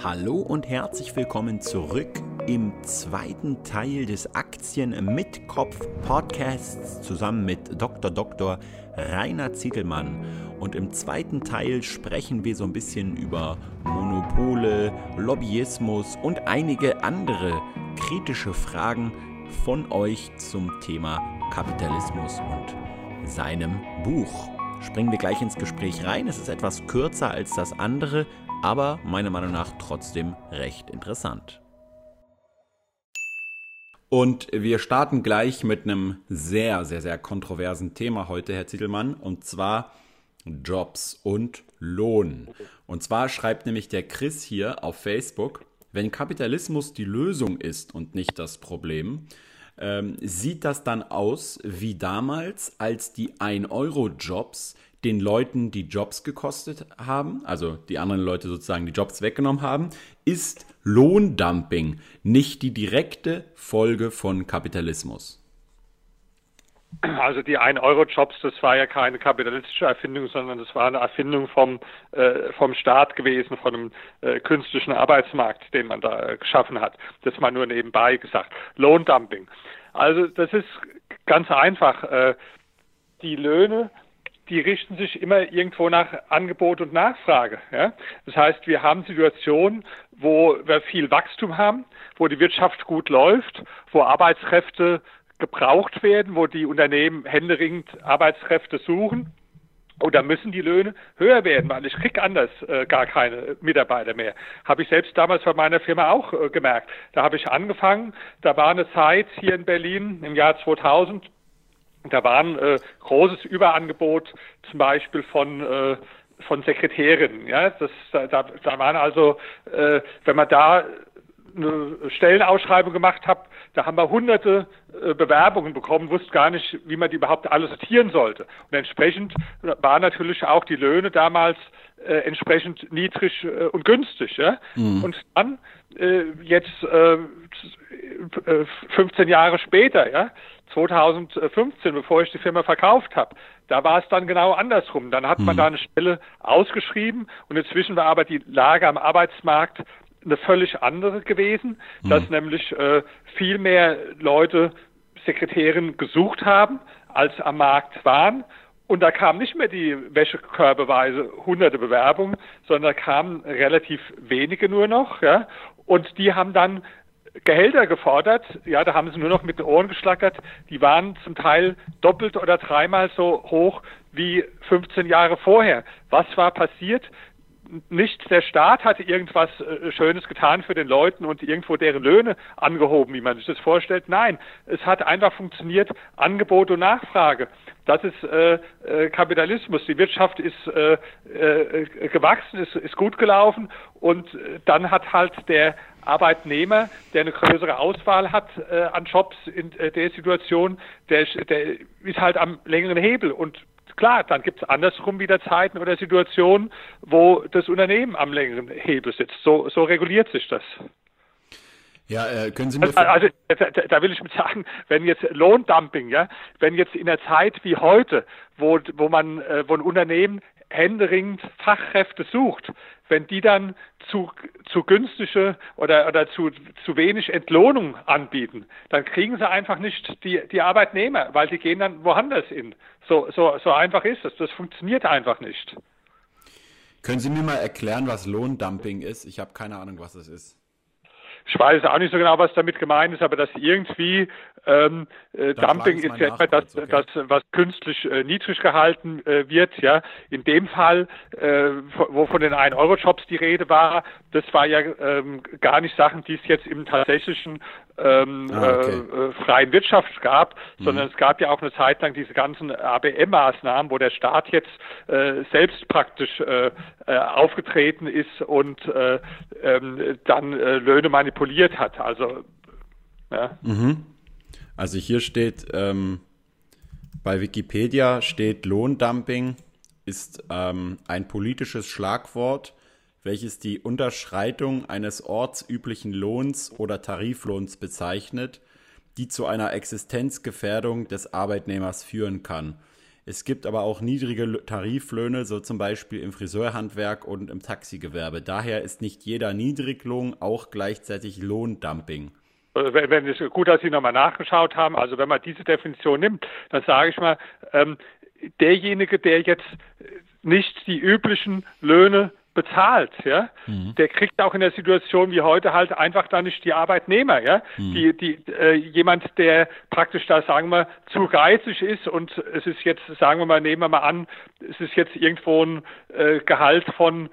Hallo und herzlich willkommen zurück im zweiten Teil des Aktien mit Kopf Podcasts zusammen mit Dr. Dr. Rainer Ziegelmann. Und im zweiten Teil sprechen wir so ein bisschen über Monopole, Lobbyismus und einige andere kritische Fragen von euch zum Thema Kapitalismus und seinem Buch. Springen wir gleich ins Gespräch rein. Es ist etwas kürzer als das andere, aber meiner Meinung nach trotzdem recht interessant. Und wir starten gleich mit einem sehr, sehr, sehr kontroversen Thema heute, Herr Zittelmann, und zwar Jobs und Lohn. Und zwar schreibt nämlich der Chris hier auf Facebook, wenn Kapitalismus die Lösung ist und nicht das Problem, ähm, sieht das dann aus wie damals, als die 1-Euro-Jobs den Leuten die Jobs gekostet haben, also die anderen Leute sozusagen die Jobs weggenommen haben, ist Lohndumping nicht die direkte Folge von Kapitalismus. Also die 1-Euro-Jobs, das war ja keine kapitalistische Erfindung, sondern das war eine Erfindung vom, äh, vom Staat gewesen, von einem äh, künstlichen Arbeitsmarkt, den man da äh, geschaffen hat. Das mal nur nebenbei gesagt. Lohndumping. Also das ist ganz einfach. Äh, die Löhne die richten sich immer irgendwo nach Angebot und Nachfrage. Ja? Das heißt, wir haben Situationen, wo wir viel Wachstum haben, wo die Wirtschaft gut läuft, wo Arbeitskräfte gebraucht werden, wo die Unternehmen händeringend Arbeitskräfte suchen. Und da müssen die Löhne höher werden, weil ich krieg anders äh, gar keine Mitarbeiter mehr. Habe ich selbst damals bei meiner Firma auch äh, gemerkt. Da habe ich angefangen, da war eine Zeit hier in Berlin im Jahr 2000, da war ein äh, großes Überangebot zum Beispiel von äh, von Sekretärinnen. Ja, das, da, da waren also, äh, wenn man da eine Stellenausschreibung gemacht hat, da haben wir hunderte äh, Bewerbungen bekommen, wussten gar nicht, wie man die überhaupt alle sortieren sollte. Und entsprechend waren natürlich auch die Löhne damals äh, entsprechend niedrig äh, und günstig. Ja? Mhm. Und dann äh, jetzt äh, 15 äh, Jahre später, ja, 2015, bevor ich die Firma verkauft habe, da war es dann genau andersrum. Dann hat man mhm. da eine Stelle ausgeschrieben und inzwischen war aber die Lage am Arbeitsmarkt eine völlig andere gewesen, mhm. dass nämlich äh, viel mehr Leute Sekretärin gesucht haben, als am Markt waren. Und da kamen nicht mehr die Wäschekörbeweise hunderte Bewerbungen, sondern da kamen relativ wenige nur noch. Ja? Und die haben dann Gehälter gefordert, ja, da haben sie nur noch mit den Ohren geschlackert, die waren zum Teil doppelt oder dreimal so hoch wie 15 Jahre vorher. Was war passiert? Nicht der Staat hatte irgendwas äh, Schönes getan für den Leuten und irgendwo deren Löhne angehoben, wie man sich das vorstellt. Nein, es hat einfach funktioniert, Angebot und Nachfrage. Das ist äh, äh, Kapitalismus. Die Wirtschaft ist äh, äh, gewachsen, ist, ist gut gelaufen und dann hat halt der Arbeitnehmer, der eine größere Auswahl hat äh, an Jobs in der Situation, der, der ist halt am längeren Hebel. Und klar, dann gibt es andersrum wieder Zeiten oder Situationen, wo das Unternehmen am längeren Hebel sitzt. So, so reguliert sich das. Ja, äh, können Sie mir also, also da, will ich mit sagen, wenn jetzt Lohndumping, ja, wenn jetzt in der Zeit wie heute, wo wo man äh, wo ein Unternehmen händeringend Fachkräfte sucht, wenn die dann zu, zu günstige oder, oder zu, zu wenig Entlohnung anbieten, dann kriegen sie einfach nicht die, die Arbeitnehmer, weil die gehen dann woanders hin. So, so, so einfach ist es. Das funktioniert einfach nicht. Können Sie mir mal erklären, was Lohndumping ist? Ich habe keine Ahnung, was das ist. Ich weiß auch nicht so genau, was damit gemeint ist, aber dass irgendwie ähm, äh, Dumping ist ja immer das, okay. das, was künstlich äh, niedrig gehalten äh, wird. Ja, in dem Fall, äh, wo von den 1-Euro-Jobs die Rede war, das war ja ähm, gar nicht Sachen, die es jetzt im tatsächlichen ähm, ah, okay. äh, freien Wirtschaft gab, mhm. sondern es gab ja auch eine Zeit lang diese ganzen ABM-Maßnahmen, wo der Staat jetzt äh, selbst praktisch äh, äh, aufgetreten ist und äh, ähm, dann äh, Löhne manipuliert hat. Also ja. Mhm. Also hier steht ähm, bei Wikipedia steht Lohndumping ist ähm, ein politisches Schlagwort welches die Unterschreitung eines ortsüblichen Lohns oder Tariflohns bezeichnet, die zu einer Existenzgefährdung des Arbeitnehmers führen kann. Es gibt aber auch niedrige Tariflöhne, so zum Beispiel im Friseurhandwerk und im Taxigewerbe. Daher ist nicht jeder Niedriglohn auch gleichzeitig Lohndumping. Äh, wenn, wenn es gut, dass Sie nochmal nachgeschaut haben. Also wenn man diese Definition nimmt, dann sage ich mal, ähm, derjenige, der jetzt nicht die üblichen Löhne bezahlt, ja, mhm. der kriegt auch in der Situation wie heute halt einfach da nicht die Arbeitnehmer, ja, mhm. die, die, äh, jemand, der praktisch da, sagen wir, zu geizig ist und es ist jetzt, sagen wir mal, nehmen wir mal an, es ist jetzt irgendwo ein äh, Gehalt von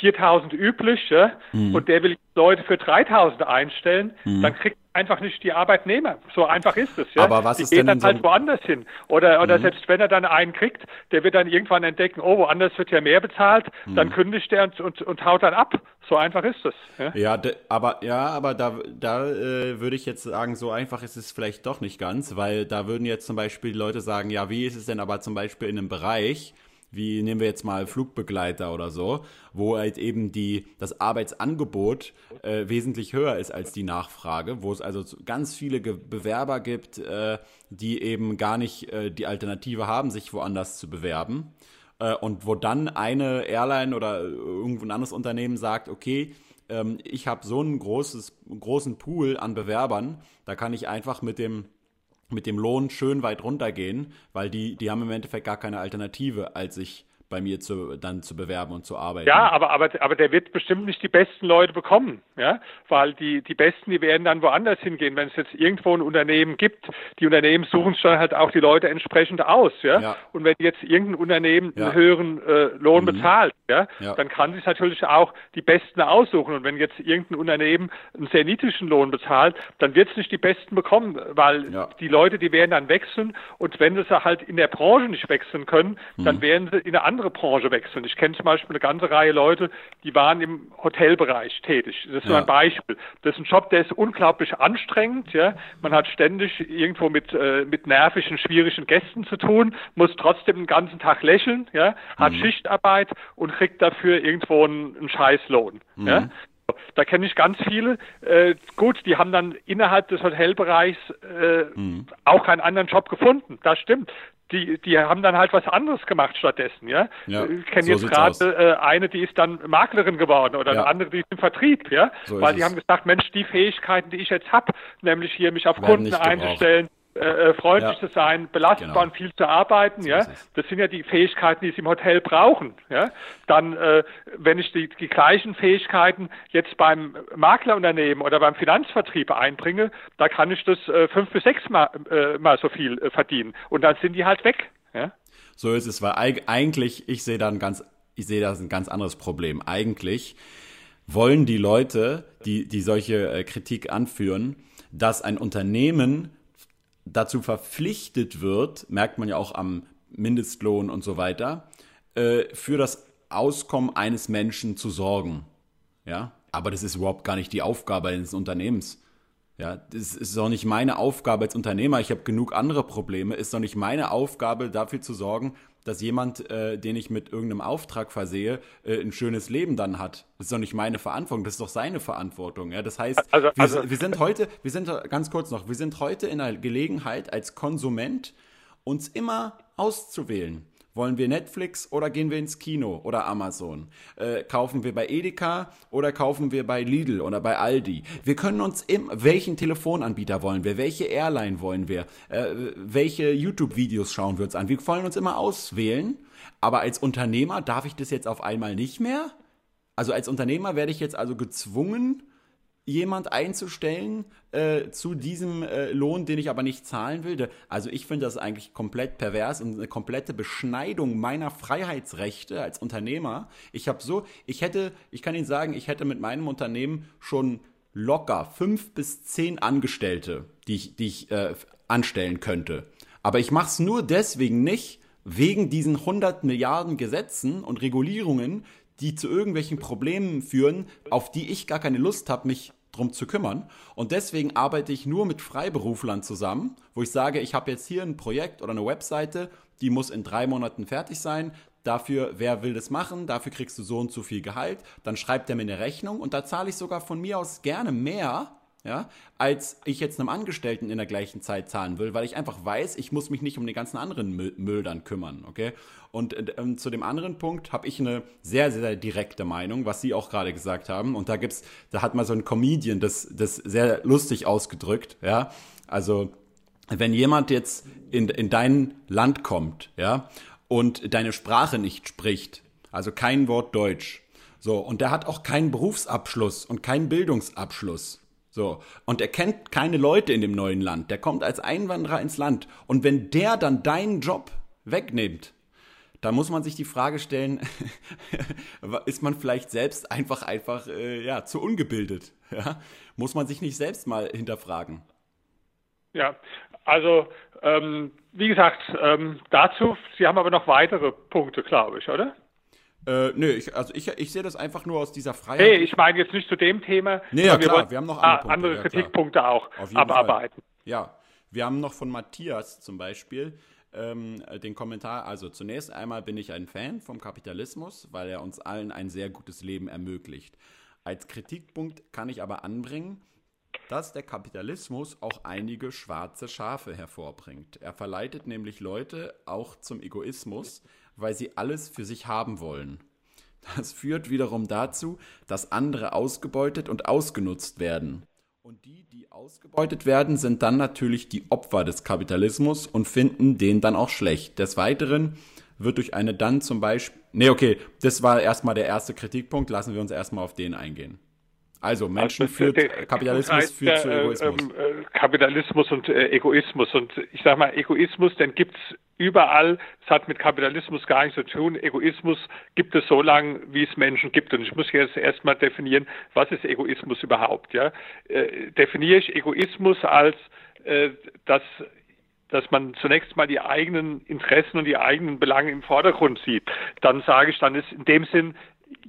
4000 üblich, ja, mhm. und der will Leute für 3000 einstellen, mhm. dann kriegt einfach nicht die Arbeitnehmer. So einfach ist es. Ja? Aber was die ist gehen denn dann halt so woanders hin. Oder, oder mhm. selbst wenn er dann einen kriegt, der wird dann irgendwann entdecken, oh, woanders wird ja mehr bezahlt, mhm. dann kündigt er und, und, und, haut dann ab. So einfach ist es. Ja, ja de, aber ja, aber da, da äh, würde ich jetzt sagen, so einfach ist es vielleicht doch nicht ganz, weil da würden jetzt zum Beispiel die Leute sagen, ja, wie ist es denn aber zum Beispiel in einem Bereich, wie nehmen wir jetzt mal Flugbegleiter oder so, wo halt eben die, das Arbeitsangebot äh, wesentlich höher ist als die Nachfrage, wo es also ganz viele Ge Bewerber gibt, äh, die eben gar nicht äh, die Alternative haben, sich woanders zu bewerben. Äh, und wo dann eine Airline oder irgendwo ein anderes Unternehmen sagt, okay, ähm, ich habe so einen großes, großen Pool an Bewerbern, da kann ich einfach mit dem mit dem Lohn schön weit runtergehen, weil die, die haben im Endeffekt gar keine Alternative, als sich bei mir zu, dann zu bewerben und zu arbeiten. Ja, aber, aber, aber der wird bestimmt nicht die besten Leute bekommen, ja, weil die, die Besten, die werden dann woanders hingehen. Wenn es jetzt irgendwo ein Unternehmen gibt, die Unternehmen suchen schon halt auch die Leute entsprechend aus, ja. ja. Und wenn jetzt irgendein Unternehmen ja. einen höheren äh, Lohn mhm. bezahlt, ja, ja, dann kann sich natürlich auch die Besten aussuchen. Und wenn jetzt irgendein Unternehmen einen sehr niedrigen Lohn bezahlt, dann wird es nicht die Besten bekommen, weil die Leute, die werden dann wechseln und wenn sie halt in der Branche nicht wechseln können, mhm. dann werden sie in eine andere andere Branche wechseln. Ich kenne zum Beispiel eine ganze Reihe Leute, die waren im Hotelbereich tätig. Das ist ja. nur ein Beispiel. Das ist ein Job, der ist unglaublich anstrengend. Ja? Man hat ständig irgendwo mit, äh, mit nervigen, schwierigen Gästen zu tun, muss trotzdem den ganzen Tag lächeln, ja? hat mhm. Schichtarbeit und kriegt dafür irgendwo einen, einen Scheißlohn. Mhm. Ja? Da kenne ich ganz viele. Äh, gut, die haben dann innerhalb des Hotelbereichs äh, mhm. auch keinen anderen Job gefunden. Das stimmt die, die haben dann halt was anderes gemacht stattdessen, ja. ja ich kenne so jetzt gerade äh, eine, die ist dann Maklerin geworden oder ja. eine andere, die ist im Vertrieb, ja. So Weil die es. haben gesagt, Mensch, die Fähigkeiten, die ich jetzt habe, nämlich hier mich auf Werden Kunden einzustellen, äh, äh, freundlich ja. zu sein, belastbar genau. und viel zu arbeiten, so ja. Das sind ja die Fähigkeiten, die sie im Hotel brauchen, ja. Dann, äh, wenn ich die, die gleichen Fähigkeiten jetzt beim Maklerunternehmen oder beim Finanzvertrieb einbringe, da kann ich das äh, fünf bis sechs Mal, äh, mal so viel äh, verdienen. Und dann sind die halt weg, ja. So ist es, weil eigentlich, ich sehe da ein ganz, ich sehe da ein ganz anderes Problem. Eigentlich wollen die Leute, die, die solche äh, Kritik anführen, dass ein Unternehmen dazu verpflichtet wird, merkt man ja auch am Mindestlohn und so weiter, äh, für das Auskommen eines Menschen zu sorgen. Ja, aber das ist überhaupt gar nicht die Aufgabe eines Unternehmens. Ja, das ist doch nicht meine Aufgabe als Unternehmer. Ich habe genug andere Probleme. Ist doch nicht meine Aufgabe, dafür zu sorgen, dass jemand, äh, den ich mit irgendeinem Auftrag versehe, äh, ein schönes Leben dann hat. Das ist doch nicht meine Verantwortung, das ist doch seine Verantwortung. Ja? Das heißt, also, also, wir, wir sind heute, wir sind ganz kurz noch, wir sind heute in der Gelegenheit als Konsument uns immer auszuwählen. Wollen wir Netflix oder gehen wir ins Kino oder Amazon? Äh, kaufen wir bei Edeka oder kaufen wir bei Lidl oder bei Aldi? Wir können uns im, welchen Telefonanbieter wollen wir? Welche Airline wollen wir? Äh, welche YouTube-Videos schauen wir uns an? Wir wollen uns immer auswählen. Aber als Unternehmer darf ich das jetzt auf einmal nicht mehr? Also als Unternehmer werde ich jetzt also gezwungen, jemand einzustellen äh, zu diesem äh, Lohn, den ich aber nicht zahlen will. Also ich finde das eigentlich komplett pervers und eine komplette Beschneidung meiner Freiheitsrechte als Unternehmer. Ich habe so, ich hätte, ich kann Ihnen sagen, ich hätte mit meinem Unternehmen schon locker fünf bis zehn Angestellte, die ich, die ich äh, anstellen könnte. Aber ich mache es nur deswegen nicht, wegen diesen 100 Milliarden Gesetzen und Regulierungen, die zu irgendwelchen Problemen führen, auf die ich gar keine Lust habe, mich drum zu kümmern. Und deswegen arbeite ich nur mit Freiberuflern zusammen, wo ich sage, ich habe jetzt hier ein Projekt oder eine Webseite, die muss in drei Monaten fertig sein. Dafür, wer will das machen? Dafür kriegst du so und so viel Gehalt. Dann schreibt er mir eine Rechnung und da zahle ich sogar von mir aus gerne mehr, ja, als ich jetzt einem Angestellten in der gleichen Zeit zahlen will, weil ich einfach weiß, ich muss mich nicht um den ganzen anderen Müll, dann kümmern, okay? Und äh, zu dem anderen Punkt habe ich eine sehr, sehr, sehr direkte Meinung, was Sie auch gerade gesagt haben. Und da gibt's, da hat mal so ein Comedian das, das sehr lustig ausgedrückt, ja. Also, wenn jemand jetzt in, in dein Land kommt, ja, und deine Sprache nicht spricht, also kein Wort Deutsch, so, und der hat auch keinen Berufsabschluss und keinen Bildungsabschluss, so. Und er kennt keine Leute in dem neuen Land. Der kommt als Einwanderer ins Land. Und wenn der dann deinen Job wegnimmt, dann muss man sich die Frage stellen, ist man vielleicht selbst einfach, einfach, äh, ja, zu ungebildet? Ja? Muss man sich nicht selbst mal hinterfragen? Ja, also, ähm, wie gesagt, ähm, dazu, Sie haben aber noch weitere Punkte, glaube ich, oder? Äh, nö, ich, also ich, ich sehe das einfach nur aus dieser Freiheit. Nee, ich meine jetzt nicht zu dem Thema. Nee, ja, klar, wir, wir haben noch andere, Punkte, andere Kritikpunkte ja, auch abarbeiten. Fall. Ja, wir haben noch von Matthias zum Beispiel ähm, den Kommentar. Also zunächst einmal bin ich ein Fan vom Kapitalismus, weil er uns allen ein sehr gutes Leben ermöglicht. Als Kritikpunkt kann ich aber anbringen, dass der Kapitalismus auch einige schwarze Schafe hervorbringt. Er verleitet nämlich Leute auch zum Egoismus, weil sie alles für sich haben wollen. Das führt wiederum dazu, dass andere ausgebeutet und ausgenutzt werden. Und die, die ausgebeutet werden, sind dann natürlich die Opfer des Kapitalismus und finden den dann auch schlecht. Des Weiteren wird durch eine dann zum Beispiel. Nee, okay, das war erstmal der erste Kritikpunkt. Lassen wir uns erstmal auf den eingehen. Also Menschen also, führt, der, Kapitalismus heißt, führt zu Egoismus. Ähm, äh, Kapitalismus und äh, Egoismus. Und ich sage mal, Egoismus, den gibt's überall. Es hat mit Kapitalismus gar nichts zu tun. Egoismus gibt es so lange, wie es Menschen gibt. Und ich muss jetzt erstmal definieren, was ist Egoismus überhaupt? Ja? Äh, definiere ich Egoismus als äh, das dass man zunächst mal die eigenen Interessen und die eigenen Belange im Vordergrund sieht. Dann sage ich, dann ist in dem Sinn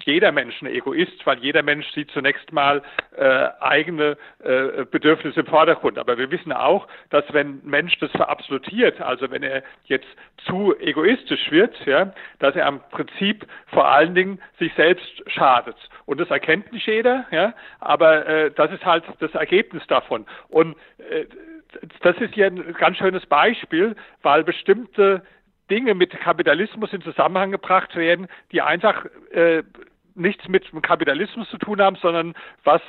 jeder Mensch ein Egoist, weil jeder Mensch sieht zunächst mal äh, eigene äh, Bedürfnisse im Vordergrund. Aber wir wissen auch, dass wenn Mensch das verabsolutiert, also wenn er jetzt zu egoistisch wird, ja, dass er am Prinzip vor allen Dingen sich selbst schadet. Und das erkennt nicht jeder, ja, aber äh, das ist halt das Ergebnis davon. Und äh, das ist hier ein ganz schönes Beispiel, weil bestimmte Dinge mit Kapitalismus in Zusammenhang gebracht werden, die einfach äh, nichts mit dem Kapitalismus zu tun haben, sondern was,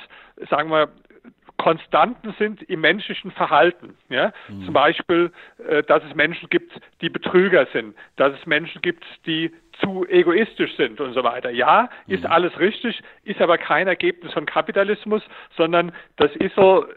sagen wir, Konstanten sind im menschlichen Verhalten. Ja? Mhm. Zum Beispiel, äh, dass es Menschen gibt, die Betrüger sind, dass es Menschen gibt, die zu egoistisch sind und so weiter. Ja, ist mhm. alles richtig, ist aber kein Ergebnis von Kapitalismus, sondern das ist so,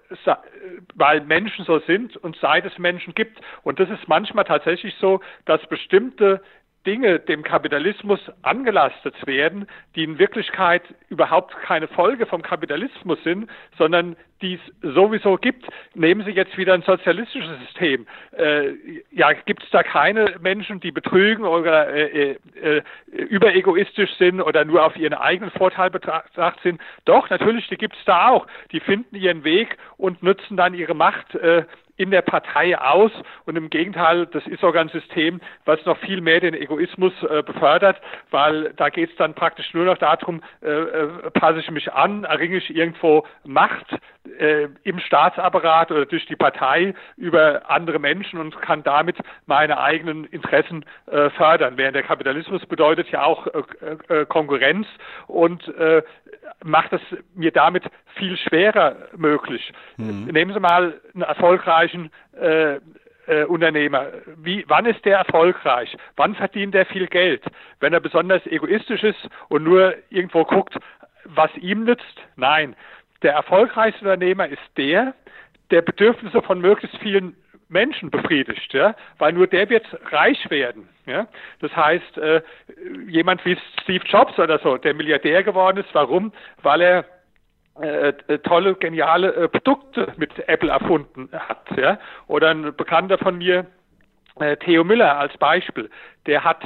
weil Menschen so sind und seit es Menschen gibt. Und das ist manchmal tatsächlich so, dass bestimmte Dinge dem Kapitalismus angelastet werden, die in Wirklichkeit überhaupt keine Folge vom Kapitalismus sind, sondern die es sowieso gibt. Nehmen Sie jetzt wieder ein sozialistisches System. Äh, ja, gibt es da keine Menschen, die betrügen oder äh, äh, äh, überegoistisch sind oder nur auf ihren eigenen Vorteil betracht sind? Doch, natürlich, die gibt es da auch. Die finden ihren Weg und nutzen dann ihre Macht äh, in der Partei aus und im Gegenteil, das ist sogar ein System, was noch viel mehr den Egoismus äh, befördert, weil da geht es dann praktisch nur noch darum, äh, äh, passe ich mich an, erringe ich irgendwo Macht äh, im Staatsapparat oder durch die Partei über andere Menschen und kann damit meine eigenen Interessen äh, fördern. Während der Kapitalismus bedeutet ja auch äh, Konkurrenz und macht es mir damit viel schwerer möglich. Mhm. Nehmen Sie mal einen erfolgreichen äh, äh, Unternehmer. Wie, wann ist der erfolgreich? Wann verdient er viel Geld? Wenn er besonders egoistisch ist und nur irgendwo guckt, was ihm nützt? Nein. Der erfolgreichste Unternehmer ist der, der Bedürfnisse von möglichst vielen Menschen befriedigt, ja, weil nur der wird reich werden. Ja. Das heißt, äh, jemand wie Steve Jobs oder so, der Milliardär geworden ist, warum? Weil er tolle, geniale äh, Produkte mit Apple erfunden hat. Ja. Oder ein Bekannter von mir, äh, Theo Müller als Beispiel, der hat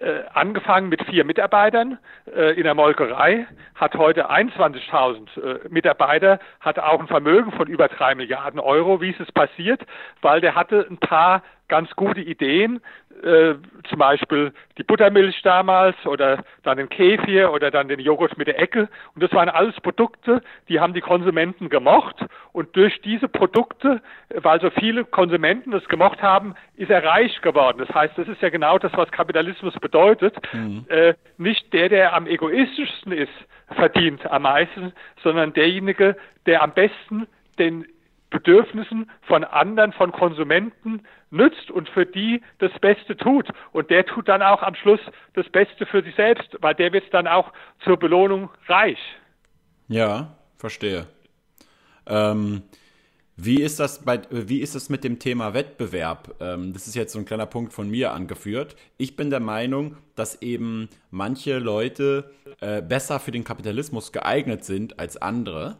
äh, angefangen mit vier Mitarbeitern äh, in der Molkerei, hat heute 21.000 äh, Mitarbeiter, hat auch ein Vermögen von über drei Milliarden Euro. Wie ist es passiert? Weil der hatte ein paar ganz gute Ideen, äh, zum Beispiel die Buttermilch damals oder dann den Kefir oder dann den Joghurt mit der Ecke. Und das waren alles Produkte, die haben die Konsumenten gemocht. Und durch diese Produkte, weil so viele Konsumenten das gemocht haben, ist er reich geworden. Das heißt, das ist ja genau das, was Kapitalismus bedeutet. Mhm. Äh, nicht der, der am egoistischsten ist, verdient am meisten, sondern derjenige, der am besten den Bedürfnissen von anderen, von Konsumenten nützt und für die das Beste tut. Und der tut dann auch am Schluss das Beste für sich selbst, weil der wird dann auch zur Belohnung reich. Ja, verstehe. Ähm, wie ist das bei, wie ist das mit dem Thema Wettbewerb? Ähm, das ist jetzt so ein kleiner Punkt von mir angeführt. Ich bin der Meinung, dass eben manche Leute äh, besser für den Kapitalismus geeignet sind als andere.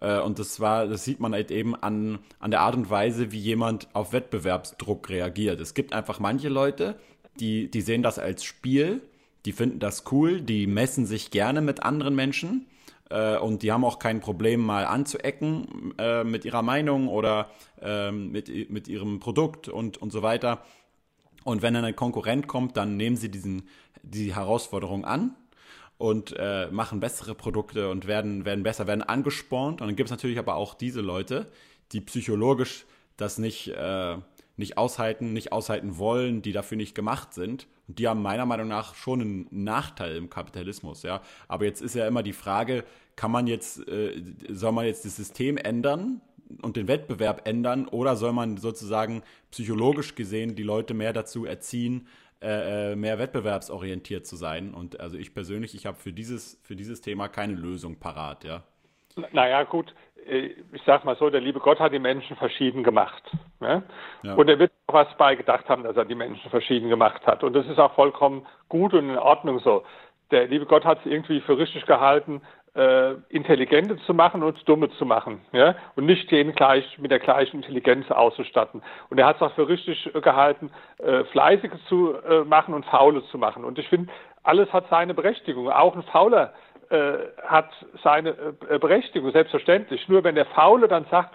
Äh, und das war, das sieht man halt eben an, an der Art und Weise, wie jemand auf Wettbewerbsdruck reagiert. Es gibt einfach manche Leute, die, die sehen das als Spiel, die finden das cool, die messen sich gerne mit anderen Menschen äh, und die haben auch kein Problem, mal anzuecken äh, mit ihrer Meinung oder äh, mit, mit ihrem Produkt und, und so weiter. Und wenn dann ein Konkurrent kommt, dann nehmen sie diesen, die Herausforderung an und äh, machen bessere Produkte und werden, werden besser, werden angespornt. Und dann gibt es natürlich aber auch diese Leute, die psychologisch das nicht, äh, nicht aushalten, nicht aushalten wollen, die dafür nicht gemacht sind. Und die haben meiner Meinung nach schon einen Nachteil im Kapitalismus, ja. Aber jetzt ist ja immer die Frage, kann man jetzt, äh, soll man jetzt das System ändern und den Wettbewerb ändern oder soll man sozusagen psychologisch gesehen die Leute mehr dazu erziehen, äh, äh, mehr wettbewerbsorientiert zu sein. Und also ich persönlich, ich habe für dieses, für dieses Thema keine Lösung parat, ja. Naja, gut, äh, ich sag mal so, der liebe Gott hat die Menschen verschieden gemacht. Ne? Ja. Und er wird auch was beigedacht haben, dass er die Menschen verschieden gemacht hat. Und das ist auch vollkommen gut und in Ordnung so. Der liebe Gott hat es irgendwie für richtig gehalten, äh, Intelligente zu machen und Dumme zu machen, ja, und nicht den gleich mit der gleichen Intelligenz auszustatten. Und er hat es auch für richtig gehalten, äh, Fleißige zu äh, machen und Faule zu machen. Und ich finde, alles hat seine Berechtigung. Auch ein Fauler äh, hat seine äh, Berechtigung, selbstverständlich. Nur wenn der Faule dann sagt,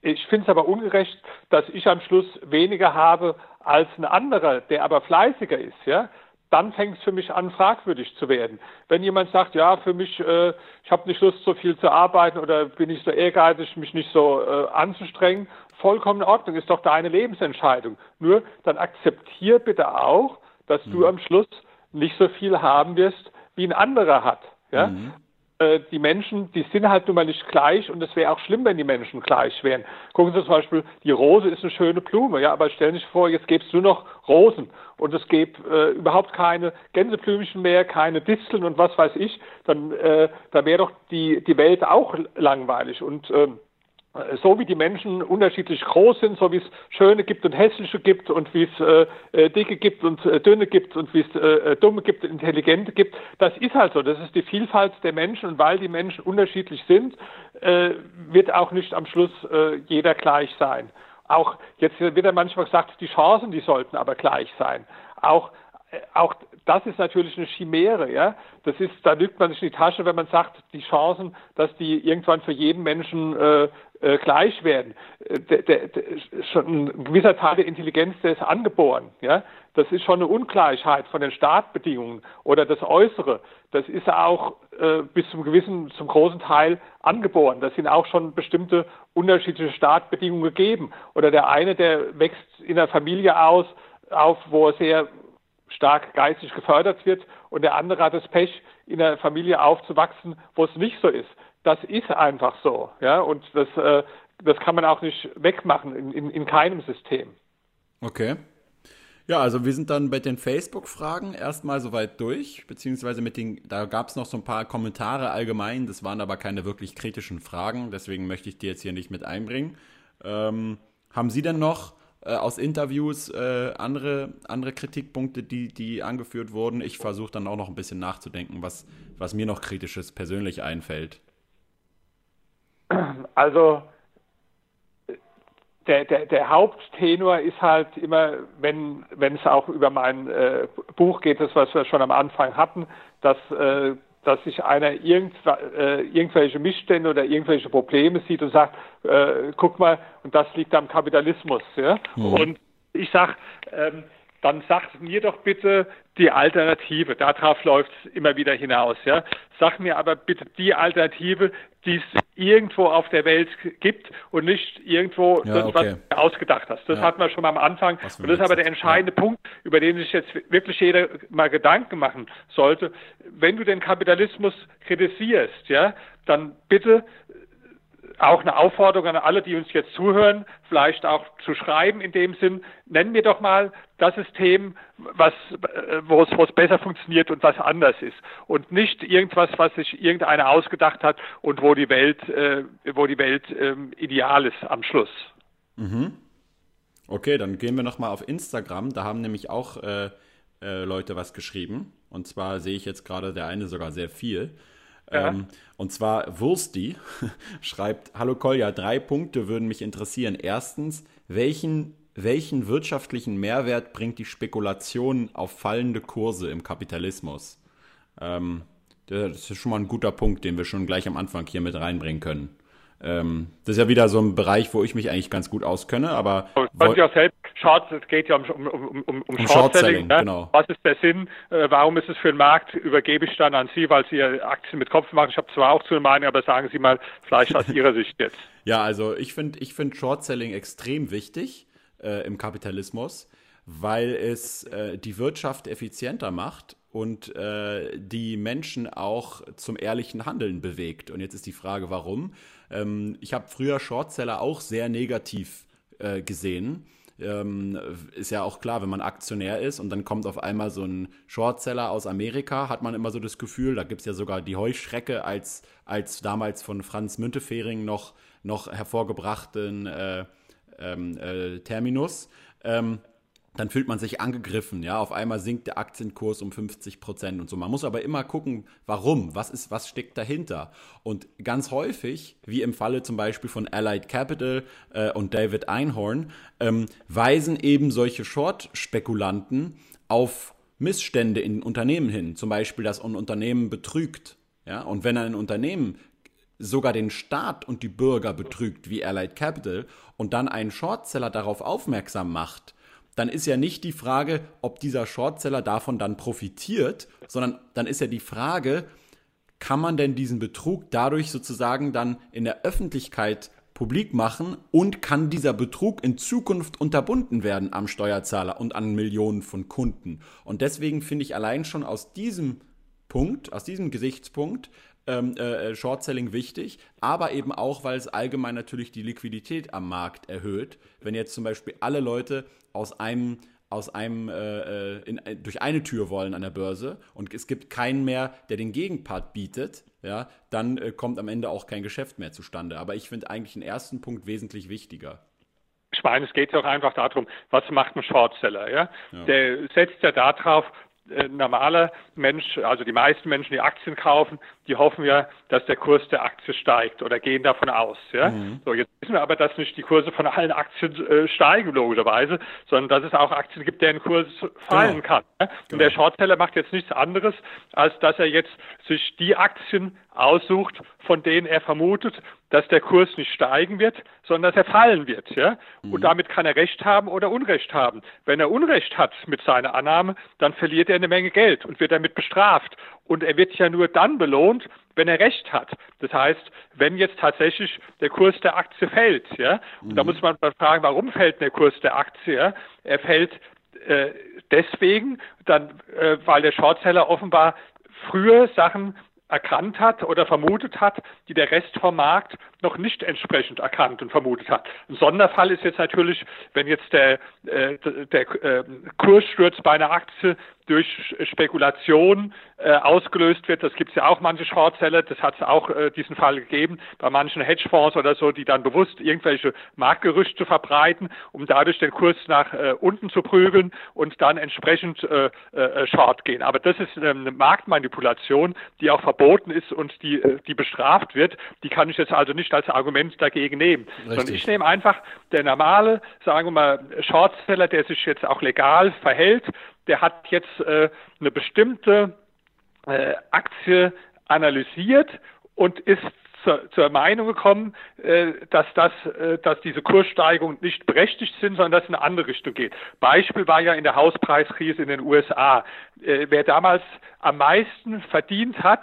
ich finde es aber ungerecht, dass ich am Schluss weniger habe als ein anderer, der aber fleißiger ist, ja, dann fängt es für mich an, fragwürdig zu werden. Wenn jemand sagt, ja, für mich, äh, ich habe nicht Lust, so viel zu arbeiten oder bin ich so ehrgeizig, mich nicht so äh, anzustrengen, vollkommen in Ordnung, ist doch deine Lebensentscheidung. Nur dann akzeptier bitte auch, dass mhm. du am Schluss nicht so viel haben wirst, wie ein anderer hat. Ja? Mhm. Äh, die Menschen, die sind halt nun mal nicht gleich und es wäre auch schlimm, wenn die Menschen gleich wären. Gucken Sie zum Beispiel, die Rose ist eine schöne Blume, ja, aber stellen Sie sich vor, jetzt gäbe es nur noch Rosen und es gäbe äh, überhaupt keine Gänseblümchen mehr, keine Disteln und was weiß ich, dann äh, da wäre doch die, die Welt auch langweilig und ähm, so wie die Menschen unterschiedlich groß sind, so wie es schöne gibt und hässliche gibt und wie es äh, äh, dicke gibt und äh, dünne gibt und wie es äh, äh, dumme gibt und intelligente gibt, das ist halt so. Das ist die Vielfalt der Menschen und weil die Menschen unterschiedlich sind, äh, wird auch nicht am Schluss jeder gleich sein. Auch jetzt wird ja manchmal gesagt, die Chancen, die sollten aber gleich sein. Auch auch das ist natürlich eine Chimäre, ja. Das ist, da lügt man sich in die Tasche, wenn man sagt, die Chancen, dass die irgendwann für jeden Menschen äh, äh, gleich werden. Der, der, der, schon ein gewisser Teil der Intelligenz, der ist angeboren. Ja? Das ist schon eine Ungleichheit von den Startbedingungen oder das Äußere. Das ist auch äh, bis zum gewissen, zum großen Teil angeboren. Das sind auch schon bestimmte unterschiedliche Startbedingungen gegeben. Oder der eine, der wächst in einer Familie aus, auf, wo er sehr stark geistig gefördert wird und der andere hat das Pech, in einer Familie aufzuwachsen, wo es nicht so ist das ist einfach so. Ja? Und das, äh, das kann man auch nicht wegmachen in, in, in keinem System. Okay. Ja, also wir sind dann bei den Facebook-Fragen erstmal soweit durch, beziehungsweise mit den, da gab es noch so ein paar Kommentare allgemein, das waren aber keine wirklich kritischen Fragen, deswegen möchte ich die jetzt hier nicht mit einbringen. Ähm, haben Sie denn noch äh, aus Interviews äh, andere, andere Kritikpunkte, die, die angeführt wurden? Ich versuche dann auch noch ein bisschen nachzudenken, was, was mir noch kritisches persönlich einfällt. Also der, der, der Haupttenor ist halt immer, wenn, wenn es auch über mein äh, Buch geht, das was wir schon am Anfang hatten, dass, äh, dass sich einer irgend, äh, irgendwelche Missstände oder irgendwelche Probleme sieht und sagt, äh, guck mal, und das liegt am Kapitalismus. Ja? Mhm. Und ich sage, ähm, dann sagt mir doch bitte die Alternative. Darauf läuft es immer wieder hinaus. Ja? Sag mir aber bitte die Alternative, die es irgendwo auf der Welt gibt und nicht irgendwo Ja, das, was okay. du ausgedacht hast. Das Ja. hatten wir schon mal am Anfang. Was Und das ist aber der entscheidende Punkt, über den sich jetzt wirklich jeder mal Gedanken machen sollte. Wenn du den Kapitalismus kritisierst, ja, dann bitte auch eine Aufforderung an alle, die uns jetzt zuhören, vielleicht auch zu schreiben in dem Sinn, nennen wir doch mal das System, was, äh, wo es, wo es besser funktioniert und was anders ist. Und nicht irgendwas, was sich irgendeiner ausgedacht hat und wo die Welt, äh, wo die Welt ähm, ideal ist am Schluss. Okay, dann gehen wir nochmal auf Instagram. Da haben nämlich auch äh, äh, Leute was geschrieben. Und zwar sehe ich jetzt gerade der eine sogar sehr viel. Ja. Ähm, und zwar Wursti schreibt, Hallo Kolja, drei Punkte würden mich interessieren. Erstens, welchen, welchen wirtschaftlichen Mehrwert bringt die Spekulation auf fallende Kurse im Kapitalismus? Ähm, das ist schon mal ein guter Punkt, den wir schon gleich am Anfang hier mit reinbringen können. Ähm, das ist ja wieder so ein Bereich, wo ich mich eigentlich ganz gut auskenne, aber Sie auch selbst, Short, es geht ja um, um, um, um, um Short-Selling, ne? genau. Was ist der Sinn? Äh, warum ist es für den Markt? Übergebe ich dann an Sie, weil Sie ja Aktien mit Kopf machen. Ich habe zwar auch zu eine Meinung, aber sagen Sie mal vielleicht aus Ihrer Sicht jetzt. Ja, also ich finde ich find Short-Selling extrem wichtig äh, im Kapitalismus, weil es äh, die Wirtschaft effizienter macht und äh, die Menschen auch zum ehrlichen Handeln bewegt. Und jetzt ist die Frage, warum? Ähm, ich habe früher Shortseller auch sehr negativ äh, gesehen. Ähm, ist ja auch klar, wenn man Aktionär ist und dann kommt auf einmal so ein Shortseller aus Amerika, hat man immer so das Gefühl, da gibt es ja sogar die Heuschrecke als, als damals von Franz Müntefering noch, noch hervorgebrachten äh, ähm, äh, Terminus. Ähm, dann fühlt man sich angegriffen, ja. Auf einmal sinkt der Aktienkurs um 50 Prozent und so. Man muss aber immer gucken, warum, was ist, was steckt dahinter. Und ganz häufig, wie im Falle zum Beispiel von Allied Capital äh, und David Einhorn, ähm, weisen eben solche Short-Spekulanten auf Missstände in Unternehmen hin. Zum Beispiel, dass ein Unternehmen betrügt, ja. Und wenn ein Unternehmen sogar den Staat und die Bürger betrügt, wie Allied Capital, und dann einen Shortseller darauf aufmerksam macht, dann ist ja nicht die Frage, ob dieser Shortseller davon dann profitiert, sondern dann ist ja die Frage, kann man denn diesen Betrug dadurch sozusagen dann in der Öffentlichkeit publik machen und kann dieser Betrug in Zukunft unterbunden werden am Steuerzahler und an Millionen von Kunden? Und deswegen finde ich allein schon aus diesem Punkt, aus diesem Gesichtspunkt, ähm, äh, Short-Selling wichtig, aber eben auch, weil es allgemein natürlich die Liquidität am Markt erhöht. Wenn jetzt zum Beispiel alle Leute aus einem aus einem äh, äh, in, äh, durch eine Tür wollen an der Börse und es gibt keinen mehr, der den Gegenpart bietet, ja, dann äh, kommt am Ende auch kein Geschäft mehr zustande. Aber ich finde eigentlich den ersten Punkt wesentlich wichtiger. Ich meine, es geht ja auch einfach darum, was macht ein Shortseller? Ja? Der setzt ja darauf, äh, normaler Mensch, also die meisten Menschen, die Aktien kaufen, die hoffen ja, dass der Kurs der Aktie steigt oder gehen davon aus. Ja? So, jetzt wissen wir aber, dass nicht die Kurse von allen Aktien äh, steigen, logischerweise, sondern dass es auch Aktien gibt, deren Kurs fallen Genau. kann. Ja? Und der Shortseller macht jetzt nichts anderes, als dass er jetzt sich die Aktien aussucht, von denen er vermutet, dass der Kurs nicht steigen wird, sondern dass er fallen wird. Ja? Und damit kann er Recht haben oder Unrecht haben. Wenn er Unrecht hat mit seiner Annahme, dann verliert er eine Menge Geld und wird damit bestraft. Und er wird ja nur dann belohnt, wenn er Recht hat. Das heißt, wenn jetzt tatsächlich der Kurs der Aktie fällt, ja, und da muss man fragen, warum fällt der Kurs der Aktie? Ja? Er fällt äh, deswegen, dann, äh, weil der Shortseller offenbar früher Sachen erkannt hat oder vermutet hat, die der Rest vom Markt noch nicht entsprechend erkannt und vermutet hat. Ein Sonderfall ist jetzt natürlich, wenn jetzt der, äh, der äh, Kurssturz bei einer Aktie durch Spekulation äh, ausgelöst wird. Das gibt es ja auch manche Shortseller, das hat es auch äh, diesen Fall gegeben, bei manchen Hedgefonds oder so, die dann bewusst irgendwelche Marktgerüchte verbreiten, um dadurch den Kurs nach äh, unten zu prügeln und dann entsprechend äh, äh, short gehen. Aber das ist ähm, eine Marktmanipulation, die auch verboten ist und die, äh, die bestraft wird. Die kann ich jetzt also nicht als Argument dagegen nehmen. Sondern ich nehme einfach der normale, sagen wir mal, Shortseller, der sich jetzt auch legal verhält, der hat jetzt äh, eine bestimmte äh, Aktie analysiert und ist zur, Meinung gekommen, äh, dass, das, äh, dass diese Kurssteigerungen nicht berechtigt sind, sondern dass es in eine andere Richtung geht. Beispiel war ja in der Hauspreiskrise in den USA. Äh, wer damals am meisten verdient hat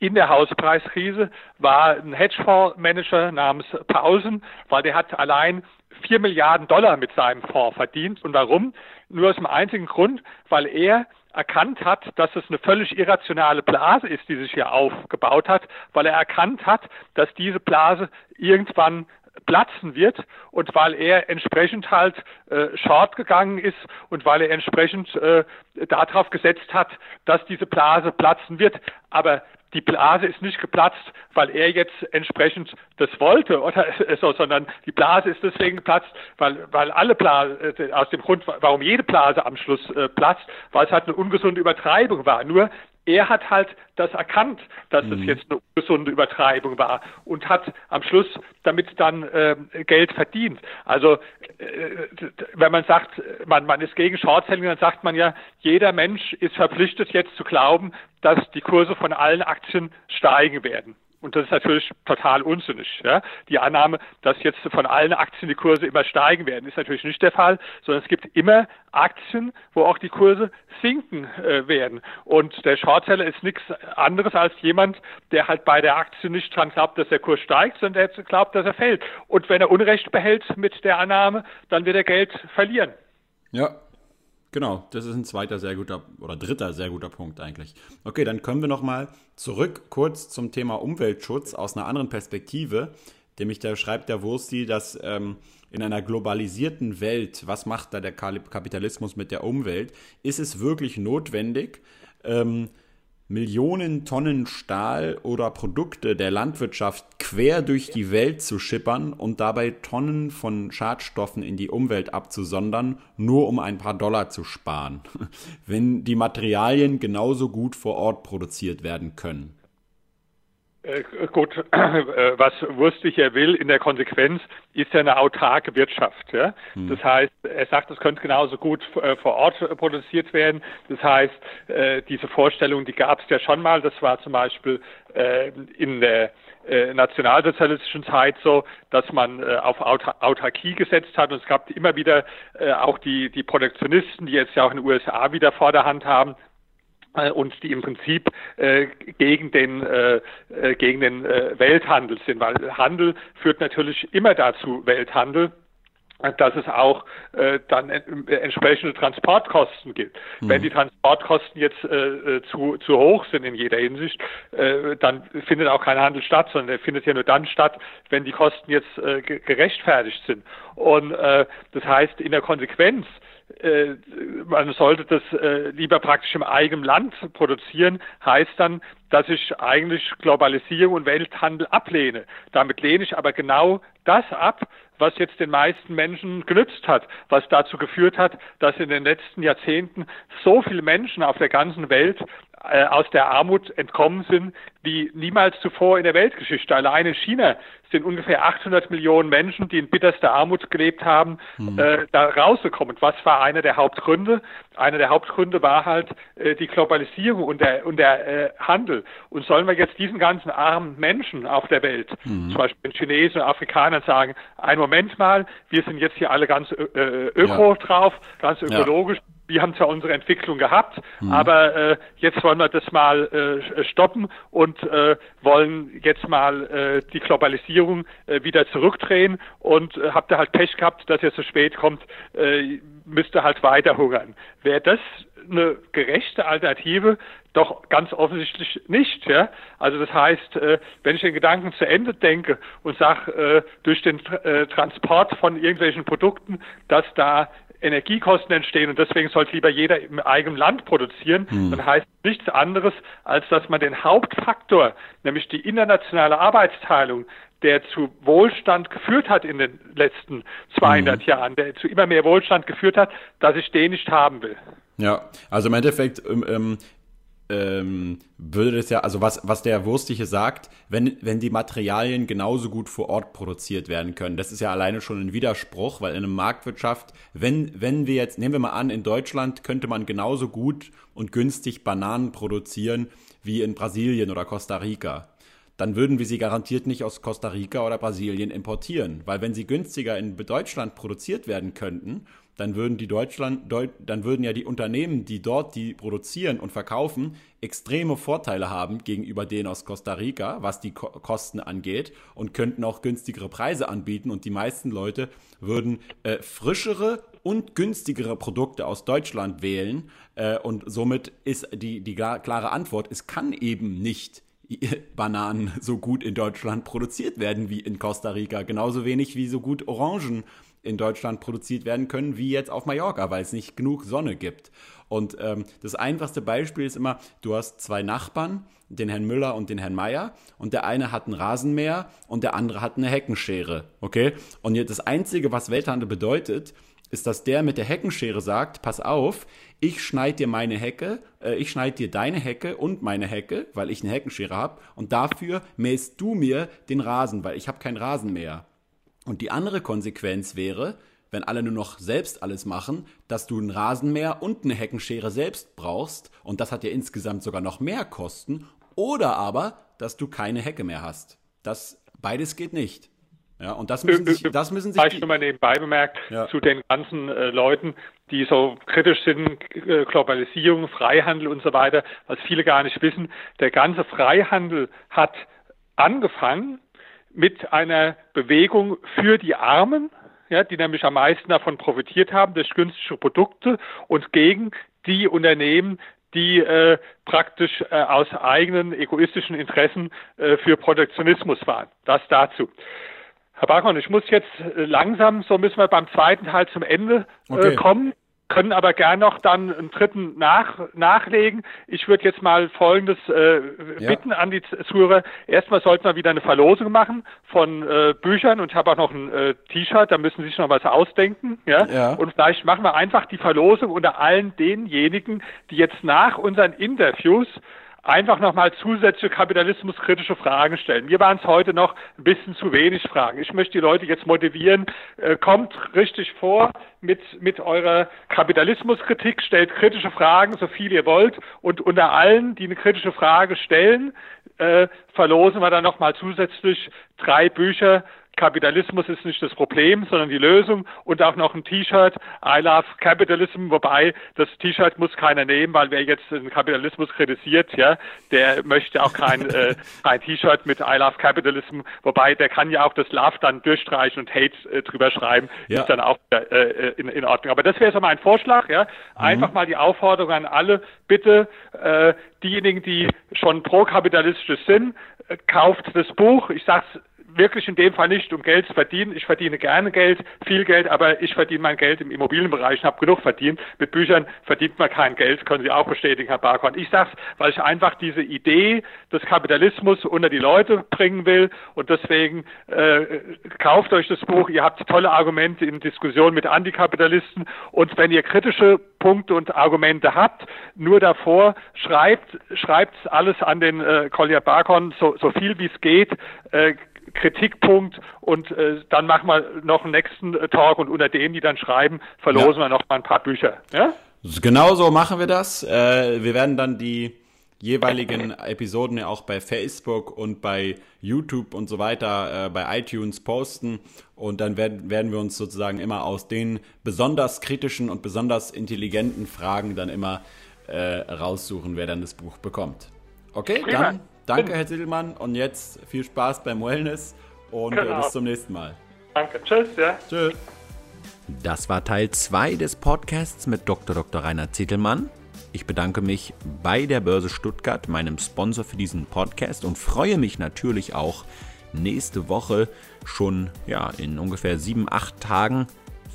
in der Hauspreiskrise war ein Hedgefondsmanager namens Pausen, weil der hat allein vier Milliarden Dollar mit seinem Fonds verdient. Und warum? Nur aus dem einzigen Grund, weil er erkannt hat, dass es eine völlig irrationale Blase ist, die sich hier aufgebaut hat, weil er erkannt hat, dass diese Blase irgendwann platzen wird und weil er entsprechend halt äh, short gegangen ist und weil er entsprechend äh, darauf gesetzt hat, dass diese Blase platzen wird. Aber die Blase ist nicht geplatzt, weil er jetzt entsprechend das wollte oder so, sondern die Blase ist deswegen geplatzt, weil, weil alle Blase, äh, aus dem Grund, warum jede Blase am Schluss äh, platzt, weil es halt eine ungesunde Übertreibung war. Nur er hat halt das erkannt, dass mhm. es jetzt eine ungesunde Übertreibung war und hat am Schluss damit dann äh, Geld verdient. Also äh, wenn man sagt, man, man ist gegen Shortselling, dann sagt man ja, jeder Mensch ist verpflichtet jetzt zu glauben, dass die Kurse von allen Aktien steigen werden. Und das ist natürlich total unsinnig. Ja? Die Annahme, dass jetzt von allen Aktien die Kurse immer steigen werden, ist natürlich nicht der Fall, sondern es gibt immer Aktien, wo auch die Kurse sinken äh, werden. Und der Shortseller ist nichts anderes als jemand, der halt bei der Aktie nicht dran glaubt, dass der Kurs steigt, sondern der glaubt, dass er fällt. Und wenn er Unrecht behält mit der Annahme, dann wird er Geld verlieren. Ja, Genau, das ist ein zweiter sehr guter oder dritter sehr guter Punkt eigentlich. Okay, dann kommen wir nochmal zurück kurz zum Thema Umweltschutz aus einer anderen Perspektive. Nämlich da schreibt der Wursti, dass ähm, in einer globalisierten Welt, was macht da der Kapitalismus mit der Umwelt? Ist es wirklich notwendig, ähm, Millionen Tonnen Stahl oder Produkte der Landwirtschaft quer durch die Welt zu schippern und dabei Tonnen von Schadstoffen in die Umwelt abzusondern, nur um ein paar Dollar zu sparen, wenn die Materialien genauso gut vor Ort produziert werden können. Äh, gut, äh, was Wurstig ja will in der Konsequenz, ist ja eine autarke Wirtschaft. Ja? Hm. Das heißt, er sagt, es könnte genauso gut äh, vor Ort produziert werden. Das heißt, diese Vorstellung, die gab es ja schon mal. Das war zum Beispiel in der nationalsozialistischen Zeit so, dass man auf Autarkie gesetzt hat. Und es gab immer wieder auch die, die Protektionisten, die jetzt ja auch in den USA wieder Vorderhand haben, äh, und die im Prinzip äh, gegen den äh, äh, gegen den äh, Welthandel sind, weil Handel führt natürlich immer dazu Welthandel dass es auch äh, dann entsprechende Transportkosten gibt. Mhm. Wenn die Transportkosten jetzt äh, zu, zu hoch sind in jeder Hinsicht, äh, dann findet auch kein Handel statt, sondern der findet ja nur dann statt, wenn die Kosten jetzt äh, gerechtfertigt sind. Und äh, das heißt, in der Konsequenz äh, man sollte das äh, lieber praktisch im eigenen Land produzieren, heißt dann, dass ich eigentlich Globalisierung und Welthandel ablehne. Damit lehne ich aber genau das ab, was jetzt den meisten Menschen genützt hat, was dazu geführt hat, dass in den letzten Jahrzehnten so viele Menschen auf der ganzen Welt äh, aus der Armut entkommen sind, wie niemals zuvor in der Weltgeschichte. Allein in China sind ungefähr 800 Millionen Menschen, die in bitterster Armut gelebt haben, mhm. äh, da rausgekommen. Was war einer der Hauptgründe? Einer der Hauptgründe war halt äh, die Globalisierung und der, und der äh, Handel. Und sollen wir jetzt diesen ganzen armen Menschen auf der Welt, mhm. zum Beispiel den Chinesen, Afrikanern sagen, ein Moment mal, wir sind jetzt hier alle ganz äh, öko ja. drauf, ganz ökologisch. Ja wir haben zwar unsere Entwicklung gehabt, mhm. aber äh, jetzt wollen wir das mal äh, stoppen und äh, wollen jetzt mal äh, die Globalisierung äh, wieder zurückdrehen und äh, habt ihr halt Pech gehabt, dass ihr so spät kommt, äh, müsst ihr halt weiter hungern. Wäre das eine gerechte Alternative? Doch ganz offensichtlich nicht. Ja? Also das heißt, äh, wenn ich den Gedanken zu Ende denke und sage, äh, durch den äh, Transport von irgendwelchen Produkten, dass da Energiekosten entstehen und deswegen sollte lieber jeder im eigenen Land produzieren, hm. dann heißt nichts anderes, als dass man den Hauptfaktor, nämlich die internationale Arbeitsteilung, der zu Wohlstand geführt hat in den letzten 200 mhm. Jahren, der zu immer mehr Wohlstand geführt hat, dass ich den nicht haben will. Ja, also im Endeffekt ähm, ähm würde das ja, also was, was der Wurstige sagt, wenn, wenn die Materialien genauso gut vor Ort produziert werden können, das ist ja alleine schon ein Widerspruch, weil in einer Marktwirtschaft, wenn, wenn wir jetzt, nehmen wir mal an, in Deutschland könnte man genauso gut und günstig Bananen produzieren wie in Brasilien oder Costa Rica dann würden wir sie garantiert nicht aus Costa Rica oder Brasilien importieren. Weil wenn sie günstiger in Deutschland produziert werden könnten, dann würden die Deutschland, Deut, dann würden ja die Unternehmen, die dort die produzieren und verkaufen, extreme Vorteile haben gegenüber denen aus Costa Rica, was die Ko Kosten angeht und könnten auch günstigere Preise anbieten. Und die meisten Leute würden äh, frischere und günstigere Produkte aus Deutschland wählen äh, und somit ist die, die klare Antwort, es kann eben nicht Bananen so gut in Deutschland produziert werden wie in Costa Rica, genauso wenig wie so gut Orangen in Deutschland produziert werden können, wie jetzt auf Mallorca, weil es nicht genug Sonne gibt. Und ähm, das einfachste Beispiel ist immer, du hast zwei Nachbarn, den Herrn Müller und den Herrn Meier, und der eine hat ein Rasenmäher und der andere hat eine Heckenschere. Okay? Und jetzt das Einzige, was Welthandel bedeutet, ist, dass der mit der Heckenschere sagt, pass auf, ich schneide dir meine Hecke, äh, ich schneide dir deine Hecke und meine Hecke, weil ich eine Heckenschere habe, und dafür mähst du mir den Rasen, weil ich habe keinen Rasenmäher. Und die andere Konsequenz wäre, wenn alle nur noch selbst alles machen, dass du einen Rasenmäher und eine Heckenschere selbst brauchst und das hat ja insgesamt sogar noch mehr Kosten oder aber, dass du keine Hecke mehr hast. Das beides geht nicht. Ja, und das müssen sich, das müssen sich Vielleicht nur mal nebenbei bemerkt ja. zu den ganzen äh, Leuten, die so kritisch sind, äh, Globalisierung, Freihandel und so weiter, was viele gar nicht wissen. Der ganze Freihandel hat angefangen mit einer Bewegung für die Armen, ja, die nämlich am meisten davon profitiert haben durch günstige Produkte und gegen die Unternehmen, die äh, praktisch äh, aus eigenen egoistischen Interessen äh, für Protektionismus waren. Das dazu. Herr Barkon, ich muss jetzt äh, langsam, so müssen wir beim zweiten Teil zum Ende äh, okay. kommen können aber gern noch dann einen dritten nach, nachlegen. Ich würde jetzt mal Folgendes äh, bitten ja. an die Zuhörer. Erstmal sollten wir wieder eine Verlosung machen von äh, Büchern und ich habe auch noch ein äh, T-Shirt, da müssen Sie sich noch was ausdenken. Ja? ja? Und vielleicht machen wir einfach die Verlosung unter allen denjenigen, die jetzt nach unseren Interviews einfach nochmal zusätzliche kapitalismuskritische Fragen stellen. Mir waren es heute noch ein bisschen zu wenig Fragen. Ich möchte die Leute jetzt motivieren, äh, kommt richtig vor mit, mit eurer Kapitalismuskritik, stellt kritische Fragen, so viel ihr wollt und unter allen, die eine kritische Frage stellen, äh, verlosen wir dann nochmal zusätzlich drei Bücher Kapitalismus ist nicht das Problem, sondern die Lösung und auch noch ein T-Shirt, I love Capitalism, wobei das T-Shirt muss keiner nehmen, weil wer jetzt den Kapitalismus kritisiert, ja, der möchte auch kein, äh, ein T-Shirt mit I love Capitalism, wobei der kann ja auch das Love dann durchstreichen und Hate äh, drüber schreiben, ja. ist dann auch äh, äh, in, in Ordnung. Aber das wäre so mein Vorschlag, ja, mhm. einfach mal die Aufforderung an alle, bitte äh, diejenigen, die schon pro-kapitalistisch sind, äh, kauft das Buch. Ich sage es wirklich in dem Fall nicht um Geld zu verdienen. Ich verdiene gerne Geld, viel Geld, aber ich verdiene mein Geld im Immobilienbereich und habe genug verdient. Mit Büchern verdient man kein Geld, können Sie auch bestätigen, Herr Barkon. Ich sage es, weil ich einfach diese Idee des Kapitalismus unter die Leute bringen will und deswegen äh, kauft euch das Buch. Ihr habt tolle Argumente in Diskussionen mit Antikapitalisten und wenn ihr kritische Punkte und Argumente habt, nur davor schreibt schreibt alles an den äh, Collier Barkon so, so viel wie es geht. Äh, Kritikpunkt und äh, dann machen wir noch einen nächsten äh, Talk und unter denen, die dann schreiben, verlosen ja. wir noch mal ein paar Bücher. Ja? Genau so machen wir das. Äh, wir werden dann die jeweiligen Episoden ja auch bei Facebook und bei YouTube und so weiter, äh, bei iTunes posten. Und dann werden, werden wir uns sozusagen immer aus den besonders kritischen und besonders intelligenten Fragen dann immer äh, raussuchen, wer dann das Buch bekommt. Okay, Prima. dann Danke, Herr Zittelmann. Und jetzt viel Spaß beim Wellness und äh, genau. bis zum nächsten Mal. Danke. Tschüss, ja. Tschüss. Das war Teil 2 des Podcasts mit Dr. Dr. Rainer Zittelmann. Ich bedanke mich bei der Börse Stuttgart, meinem Sponsor für diesen Podcast und freue mich natürlich auch nächste Woche schon ja, in ungefähr sieben, acht Tagen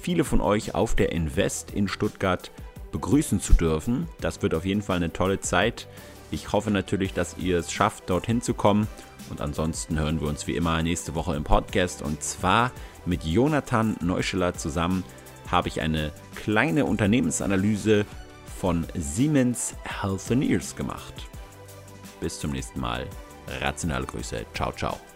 viele von euch auf der Invest in Stuttgart begrüßen zu dürfen. Das wird auf jeden Fall eine tolle Zeit. Ich hoffe natürlich, dass ihr es schafft, dorthin zu kommen. Und ansonsten hören wir uns wie immer nächste Woche im Podcast. Und zwar mit Jonathan Neuscheler zusammen habe ich eine kleine Unternehmensanalyse von Siemens Healthineers gemacht. Bis zum nächsten Mal. Rationale Grüße. Ciao, ciao.